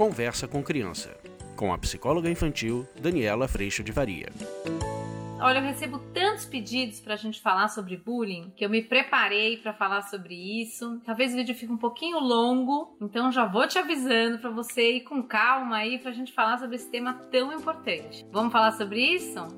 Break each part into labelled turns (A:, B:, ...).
A: Conversa com Criança, com a psicóloga infantil Daniela Freixo de Varia.
B: Olha, eu recebo tantos pedidos para a gente falar sobre bullying que eu me preparei para falar sobre isso. Talvez o vídeo fique um pouquinho longo, então já vou te avisando para você ir com calma aí para a gente falar sobre esse tema tão importante. Vamos falar sobre isso?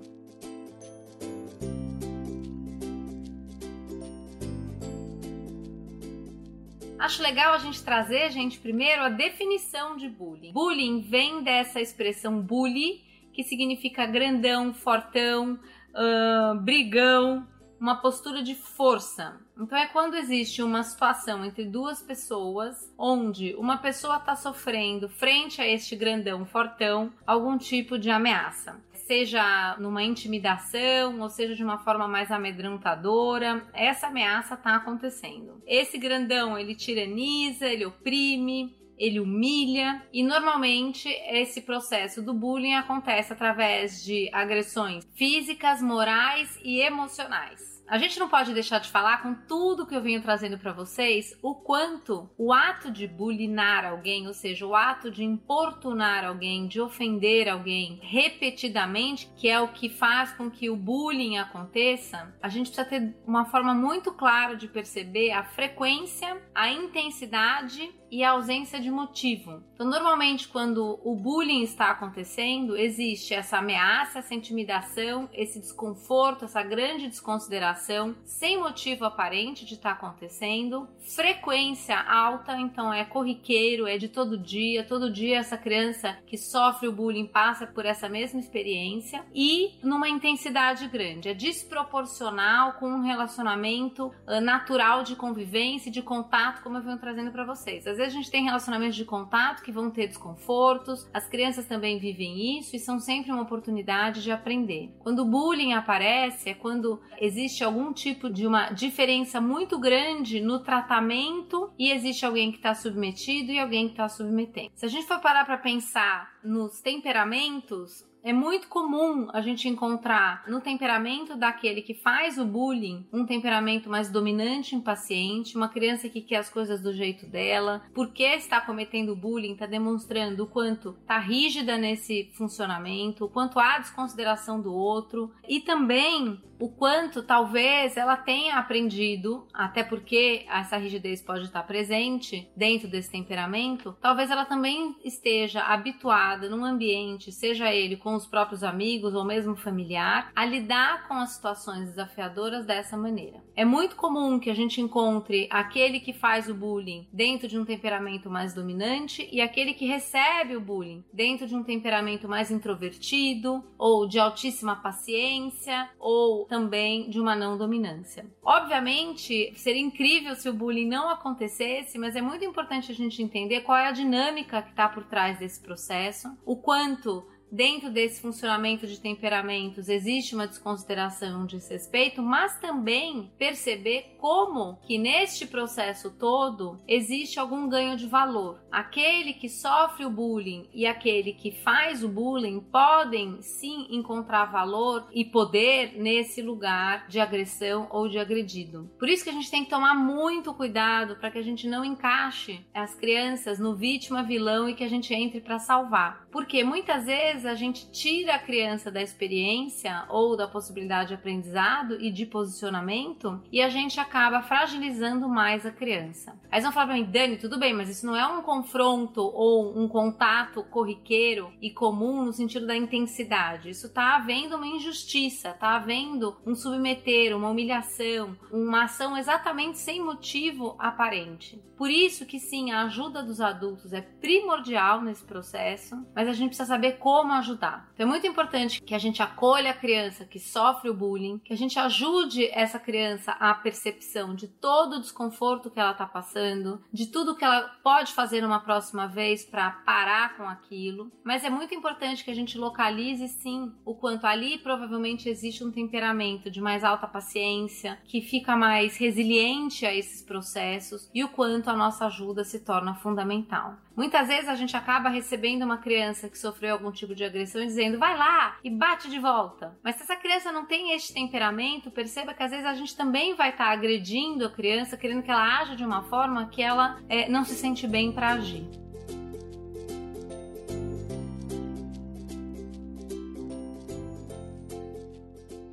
B: Acho legal a gente trazer, gente, primeiro a definição de bullying. Bullying vem dessa expressão bully, que significa grandão, fortão, uh, brigão, uma postura de força. Então é quando existe uma situação entre duas pessoas onde uma pessoa está sofrendo frente a este grandão fortão algum tipo de ameaça seja numa intimidação ou seja de uma forma mais amedrontadora, essa ameaça está acontecendo. Esse grandão ele tiraniza, ele oprime, ele humilha e normalmente esse processo do bullying acontece através de agressões físicas, morais e emocionais. A gente não pode deixar de falar com tudo que eu venho trazendo para vocês o quanto o ato de bulinar alguém, ou seja, o ato de importunar alguém, de ofender alguém repetidamente, que é o que faz com que o bullying aconteça, a gente precisa ter uma forma muito clara de perceber a frequência, a intensidade e a ausência de motivo. Então, normalmente, quando o bullying está acontecendo, existe essa ameaça, essa intimidação, esse desconforto, essa grande desconsideração, sem motivo aparente de estar acontecendo, frequência alta, então é corriqueiro, é de todo dia, todo dia essa criança que sofre o bullying passa por essa mesma experiência e numa intensidade grande, é desproporcional com um relacionamento uh, natural de convivência e de contato, como eu venho trazendo para vocês. Às vezes a gente tem relacionamentos de contato que vão ter desconfortos, as crianças também vivem isso e são sempre uma oportunidade de aprender. Quando o bullying aparece, é quando existe algum tipo de uma diferença muito grande no tratamento e existe alguém que está submetido e alguém que está submetendo. Se a gente for parar para pensar nos temperamentos, é muito comum a gente encontrar no temperamento daquele que faz o bullying um temperamento mais dominante, impaciente, uma criança que quer as coisas do jeito dela, porque está cometendo bullying, está demonstrando o quanto está rígida nesse funcionamento, o quanto há desconsideração do outro e também o quanto talvez ela tenha aprendido, até porque essa rigidez pode estar presente dentro desse temperamento, talvez ela também esteja habituada num ambiente, seja ele com os próprios amigos ou mesmo familiar, a lidar com as situações desafiadoras dessa maneira. É muito comum que a gente encontre aquele que faz o bullying dentro de um temperamento mais dominante e aquele que recebe o bullying dentro de um temperamento mais introvertido ou de altíssima paciência ou também de uma não dominância. Obviamente, seria incrível se o bullying não acontecesse, mas é muito importante a gente entender qual é a dinâmica que está por trás desse processo, o quanto dentro desse funcionamento de temperamentos existe uma desconsideração, um desrespeito, mas também perceber como que neste processo todo existe algum ganho de valor. Aquele que sofre o bullying e aquele que faz o bullying podem sim encontrar valor e poder nesse lugar de agressão ou de agredido. Por isso que a gente tem que tomar muito cuidado para que a gente não encaixe as crianças no vítima vilão e que a gente entre para salvar. Porque muitas vezes vezes a gente tira a criança da experiência ou da possibilidade de aprendizado e de posicionamento e a gente acaba fragilizando mais a criança. Aí vão falar pra mim, Dani, tudo bem, mas isso não é um confronto ou um contato corriqueiro e comum no sentido da intensidade. Isso tá havendo uma injustiça, tá havendo um submeter, uma humilhação, uma ação exatamente sem motivo aparente. Por isso que sim, a ajuda dos adultos é primordial nesse processo, mas a gente precisa saber como como ajudar. Então é muito importante que a gente acolha a criança que sofre o bullying, que a gente ajude essa criança à percepção de todo o desconforto que ela está passando, de tudo que ela pode fazer uma próxima vez para parar com aquilo. Mas é muito importante que a gente localize sim o quanto ali provavelmente existe um temperamento de mais alta paciência, que fica mais resiliente a esses processos e o quanto a nossa ajuda se torna fundamental. Muitas vezes a gente acaba recebendo uma criança que sofreu algum tipo de agressão e dizendo vai lá e bate de volta. Mas se essa criança não tem este temperamento, perceba que às vezes a gente também vai estar tá agredindo a criança, querendo que ela haja de uma forma que ela é, não se sente bem para agir.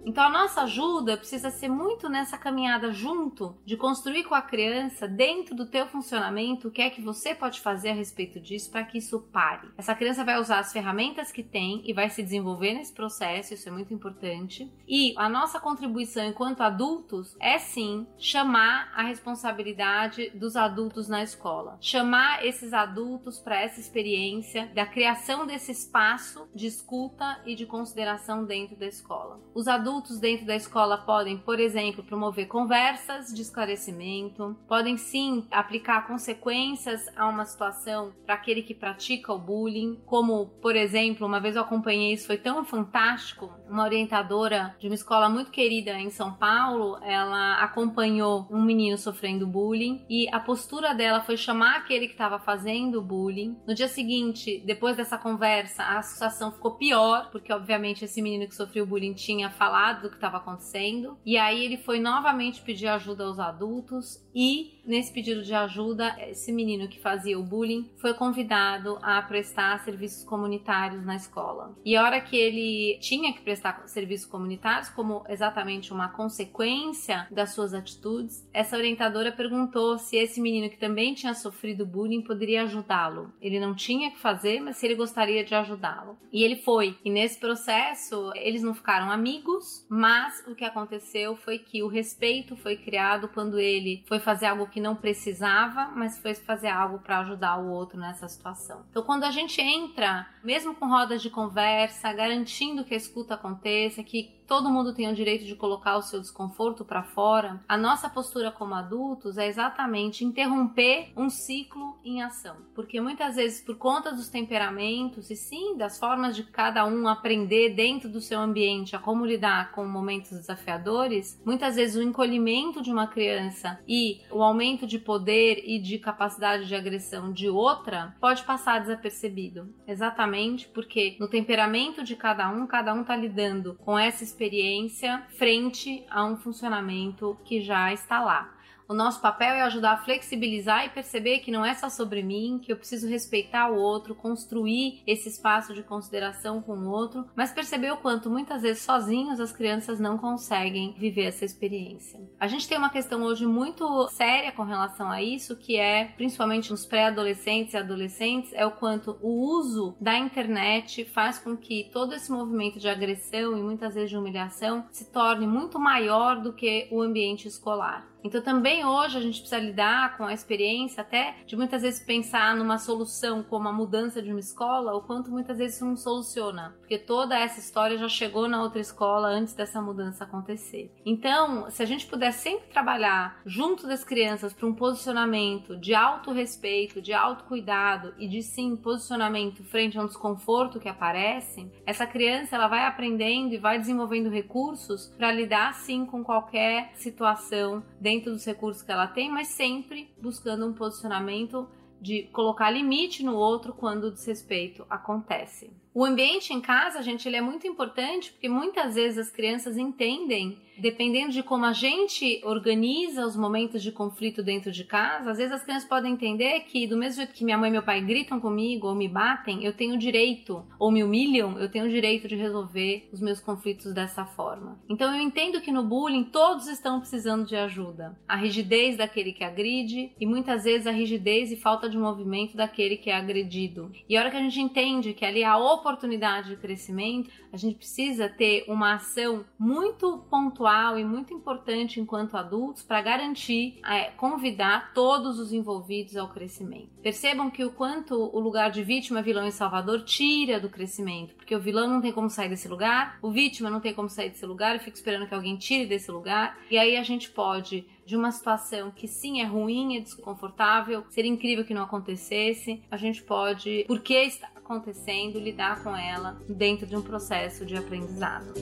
B: Então a nossa ajuda precisa ser muito nessa caminhada junto de construir com a criança dentro do teu funcionamento o que é que você pode fazer a respeito disso para que isso pare. Essa criança vai usar as ferramentas que tem e vai se desenvolver nesse processo, isso é muito importante. E a nossa contribuição enquanto adultos é sim chamar a responsabilidade dos adultos na escola. Chamar esses adultos para essa experiência da criação desse espaço de escuta e de consideração dentro da escola. Os adultos dentro da escola podem, por exemplo, promover conversas de esclarecimento, podem sim aplicar consequências a uma situação para aquele que pratica o bullying, como, por exemplo, uma vez eu acompanhei isso, foi tão fantástico, uma orientadora de uma escola muito querida em São Paulo, ela acompanhou um menino sofrendo bullying e a postura dela foi chamar aquele que estava fazendo bullying. No dia seguinte, depois dessa conversa, a situação ficou pior, porque obviamente esse menino que sofreu bullying tinha falado do que estava acontecendo. E aí ele foi novamente pedir ajuda aos adultos e nesse pedido de ajuda, esse menino que fazia o bullying foi convidado a prestar serviços comunitários na escola. E a hora que ele tinha que prestar serviços comunitários, como exatamente uma consequência das suas atitudes, essa orientadora perguntou se esse menino que também tinha sofrido bullying poderia ajudá-lo. Ele não tinha que fazer, mas se ele gostaria de ajudá-lo. E ele foi. E nesse processo, eles não ficaram amigos, mas o que aconteceu foi que o respeito foi criado quando ele foi fazer algo que não precisava, mas foi fazer algo para ajudar o outro nessa situação. Então, quando a gente entra, mesmo com rodas de conversa, garantindo que a escuta aconteça, que todo mundo tem o direito de colocar o seu desconforto para fora, a nossa postura como adultos é exatamente interromper um ciclo em ação. Porque muitas vezes, por conta dos temperamentos e sim das formas de cada um aprender dentro do seu ambiente a como lidar com momentos desafiadores, muitas vezes o encolhimento de uma criança e o aumento de poder e de capacidade de agressão de outra pode passar desapercebido. Exatamente porque no temperamento de cada um, cada um está lidando com essa experiência frente a um funcionamento que já está lá. O nosso papel é ajudar a flexibilizar e perceber que não é só sobre mim, que eu preciso respeitar o outro, construir esse espaço de consideração com o outro, mas perceber o quanto muitas vezes sozinhos as crianças não conseguem viver essa experiência. A gente tem uma questão hoje muito séria com relação a isso, que é, principalmente nos pré-adolescentes e adolescentes, é o quanto o uso da internet faz com que todo esse movimento de agressão e muitas vezes de humilhação se torne muito maior do que o ambiente escolar. Então também hoje a gente precisa lidar com a experiência até de muitas vezes pensar numa solução como a mudança de uma escola, o quanto muitas vezes isso não soluciona, porque toda essa história já chegou na outra escola antes dessa mudança acontecer. Então, se a gente puder sempre trabalhar junto das crianças para um posicionamento de auto-respeito, de autocuidado e de sim posicionamento frente a um desconforto que aparece, essa criança ela vai aprendendo e vai desenvolvendo recursos para lidar sim com qualquer situação dos recursos que ela tem, mas sempre buscando um posicionamento de colocar limite no outro quando o desrespeito acontece. O ambiente em casa, gente, ele é muito importante porque muitas vezes as crianças entendem, dependendo de como a gente organiza os momentos de conflito dentro de casa, às vezes as crianças podem entender que do mesmo jeito que minha mãe e meu pai gritam comigo ou me batem, eu tenho direito, ou me humilham, eu tenho o direito de resolver os meus conflitos dessa forma. Então eu entendo que no bullying todos estão precisando de ajuda. A rigidez daquele que agride e muitas vezes a rigidez e falta de movimento daquele que é agredido. E a hora que a gente entende que ali há oportunidade de crescimento, a gente precisa ter uma ação muito pontual e muito importante enquanto adultos para garantir, é, convidar todos os envolvidos ao crescimento. Percebam que o quanto o lugar de vítima, vilão e salvador tira do crescimento, porque o vilão não tem como sair desse lugar, o vítima não tem como sair desse lugar, e fica esperando que alguém tire desse lugar, e aí a gente pode de uma situação que sim é ruim, é desconfortável, seria incrível que não acontecesse, a gente pode, porque está acontecendo, lidar com ela dentro de um processo de aprendizado.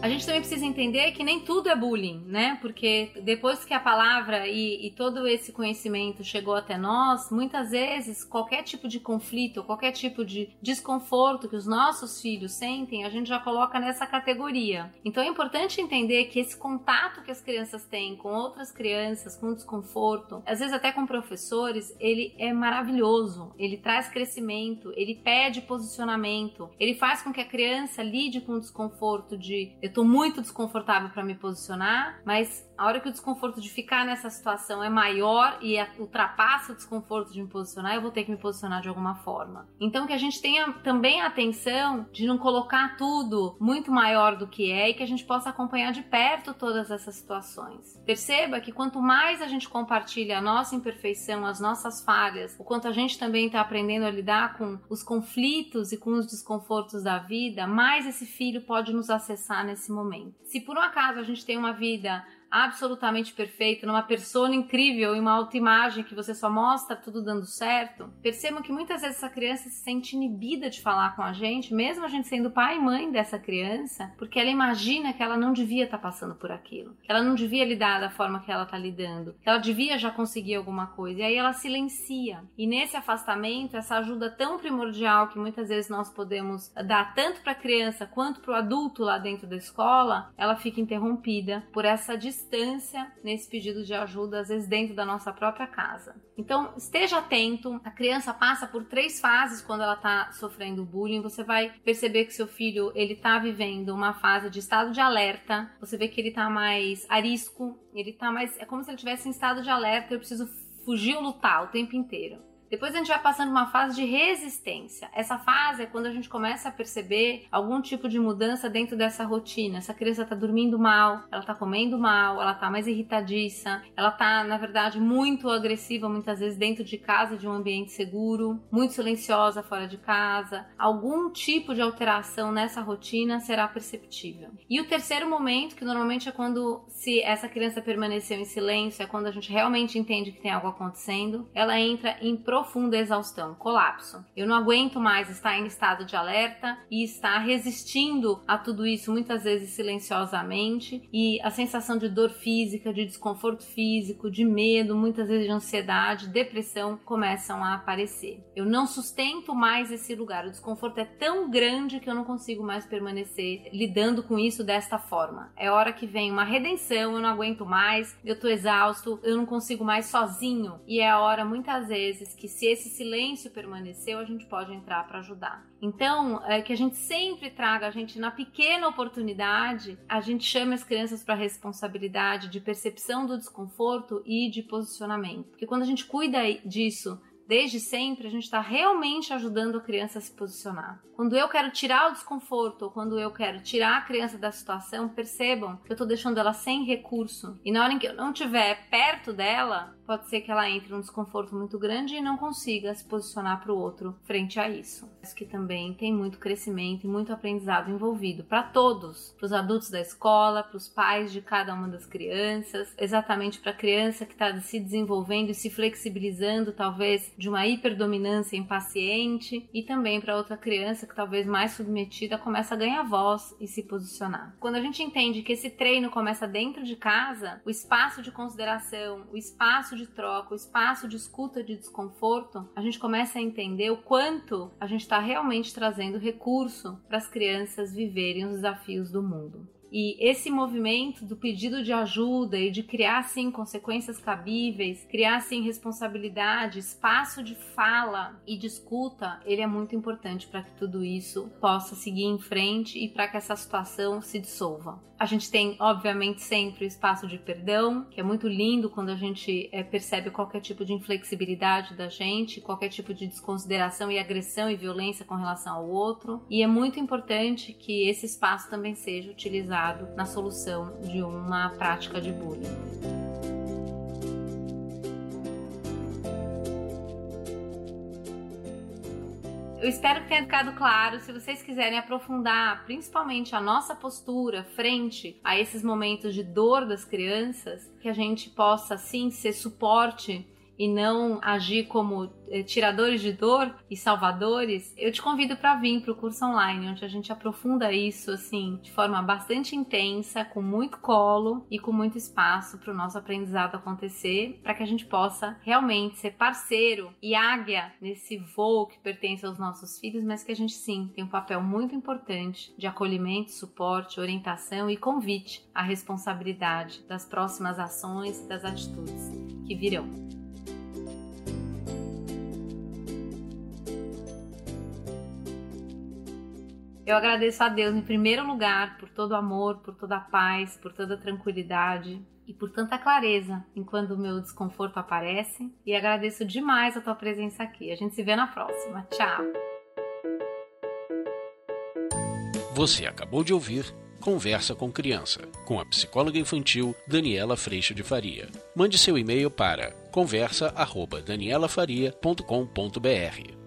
B: A gente também precisa entender que nem tudo é bullying, né? Porque depois que a palavra e, e todo esse conhecimento chegou até nós, muitas vezes qualquer tipo de conflito, qualquer tipo de desconforto que os nossos filhos sentem, a gente já coloca nessa categoria. Então é importante entender que esse contato que as crianças têm com outras crianças, com desconforto, às vezes até com professores, ele é maravilhoso. Ele traz crescimento, ele pede posicionamento, ele faz com que a criança lide com o desconforto de eu tô muito desconfortável para me posicionar, mas a hora que o desconforto de ficar nessa situação é maior e ultrapassa o desconforto de me posicionar, eu vou ter que me posicionar de alguma forma. Então que a gente tenha também a atenção de não colocar tudo muito maior do que é e que a gente possa acompanhar de perto todas essas situações. Perceba que quanto mais a gente compartilha a nossa imperfeição, as nossas falhas, o quanto a gente também está aprendendo a lidar com os conflitos e com os desconfortos da vida, mais esse filho pode nos acessar nesse momento. Se por um acaso a gente tem uma vida absolutamente perfeita, numa persona incrível e uma autoimagem que você só mostra tudo dando certo, percebam que muitas vezes essa criança se sente inibida de falar com a gente, mesmo a gente sendo pai e mãe dessa criança, porque ela imagina que ela não devia estar tá passando por aquilo, que ela não devia lidar da forma que ela está lidando, que ela devia já conseguir alguma coisa, e aí ela silencia. E nesse afastamento, essa ajuda tão primordial que muitas vezes nós podemos dar tanto para a criança quanto para o adulto lá dentro da escola, ela fica interrompida por essa distância distância nesse pedido de ajuda, às vezes dentro da nossa própria casa. Então, esteja atento. A criança passa por três fases quando ela está sofrendo bullying. Você vai perceber que seu filho ele está vivendo uma fase de estado de alerta. Você vê que ele está mais arisco. Ele está mais é como se ele estivesse em estado de alerta. Eu preciso fugir ou lutar o tempo inteiro. Depois a gente vai passando uma fase de resistência. Essa fase é quando a gente começa a perceber algum tipo de mudança dentro dessa rotina. Essa criança tá dormindo mal, ela tá comendo mal, ela tá mais irritadiça, ela tá, na verdade, muito agressiva muitas vezes dentro de casa, de um ambiente seguro, muito silenciosa fora de casa. Algum tipo de alteração nessa rotina será perceptível. E o terceiro momento, que normalmente é quando se essa criança permaneceu em silêncio, é quando a gente realmente entende que tem algo acontecendo, ela entra em profunda exaustão, colapso. Eu não aguento mais estar em estado de alerta e estar resistindo a tudo isso, muitas vezes silenciosamente, e a sensação de dor física, de desconforto físico, de medo, muitas vezes de ansiedade, depressão começam a aparecer. Eu não sustento mais esse lugar, o desconforto é tão grande que eu não consigo mais permanecer lidando com isso desta forma. É hora que vem uma redenção, eu não aguento mais, eu tô exausto, eu não consigo mais sozinho, e é a hora muitas vezes que se esse silêncio permaneceu, a gente pode entrar para ajudar. Então, é que a gente sempre traga, a gente na pequena oportunidade, a gente chame as crianças para responsabilidade de percepção do desconforto e de posicionamento. Porque quando a gente cuida disso desde sempre, a gente está realmente ajudando a criança a se posicionar. Quando eu quero tirar o desconforto ou quando eu quero tirar a criança da situação, percebam que eu estou deixando ela sem recurso. E na hora em que eu não estiver perto dela, pode ser que ela entre num desconforto muito grande e não consiga se posicionar para o outro frente a isso. Isso que também tem muito crescimento e muito aprendizado envolvido para todos, para os adultos da escola, para os pais de cada uma das crianças, exatamente para a criança que está se desenvolvendo e se flexibilizando, talvez de uma hiperdominância impaciente, e também para outra criança que talvez mais submetida começa a ganhar voz e se posicionar. Quando a gente entende que esse treino começa dentro de casa, o espaço de consideração, o espaço de troca, o espaço de escuta de desconforto, a gente começa a entender o quanto a gente está realmente trazendo recurso para as crianças viverem os desafios do mundo. E esse movimento do pedido de ajuda e de criar sim consequências cabíveis, criar sim responsabilidade, espaço de fala e de escuta, ele é muito importante para que tudo isso possa seguir em frente e para que essa situação se dissolva. A gente tem, obviamente, sempre o espaço de perdão, que é muito lindo quando a gente é, percebe qualquer tipo de inflexibilidade da gente, qualquer tipo de desconsideração e agressão e violência com relação ao outro. E é muito importante que esse espaço também seja utilizado na solução de uma prática de bullying. Eu espero que tenha ficado claro. Se vocês quiserem aprofundar, principalmente a nossa postura frente a esses momentos de dor das crianças, que a gente possa sim ser suporte e não agir como eh, tiradores de dor e salvadores, eu te convido para vir para o curso online, onde a gente aprofunda isso assim de forma bastante intensa, com muito colo e com muito espaço para o nosso aprendizado acontecer, para que a gente possa realmente ser parceiro e águia nesse voo que pertence aos nossos filhos, mas que a gente sim tem um papel muito importante de acolhimento, suporte, orientação e convite à responsabilidade das próximas ações e das atitudes que virão. Eu agradeço a Deus em primeiro lugar por todo o amor, por toda a paz, por toda a tranquilidade e por tanta clareza enquanto o meu desconforto aparece. E agradeço demais a tua presença aqui. A gente se vê na próxima. Tchau.
A: Você acabou de ouvir Conversa com Criança, com a psicóloga infantil Daniela Freixo de Faria. Mande seu e-mail para conversa@danielafaria.com.br.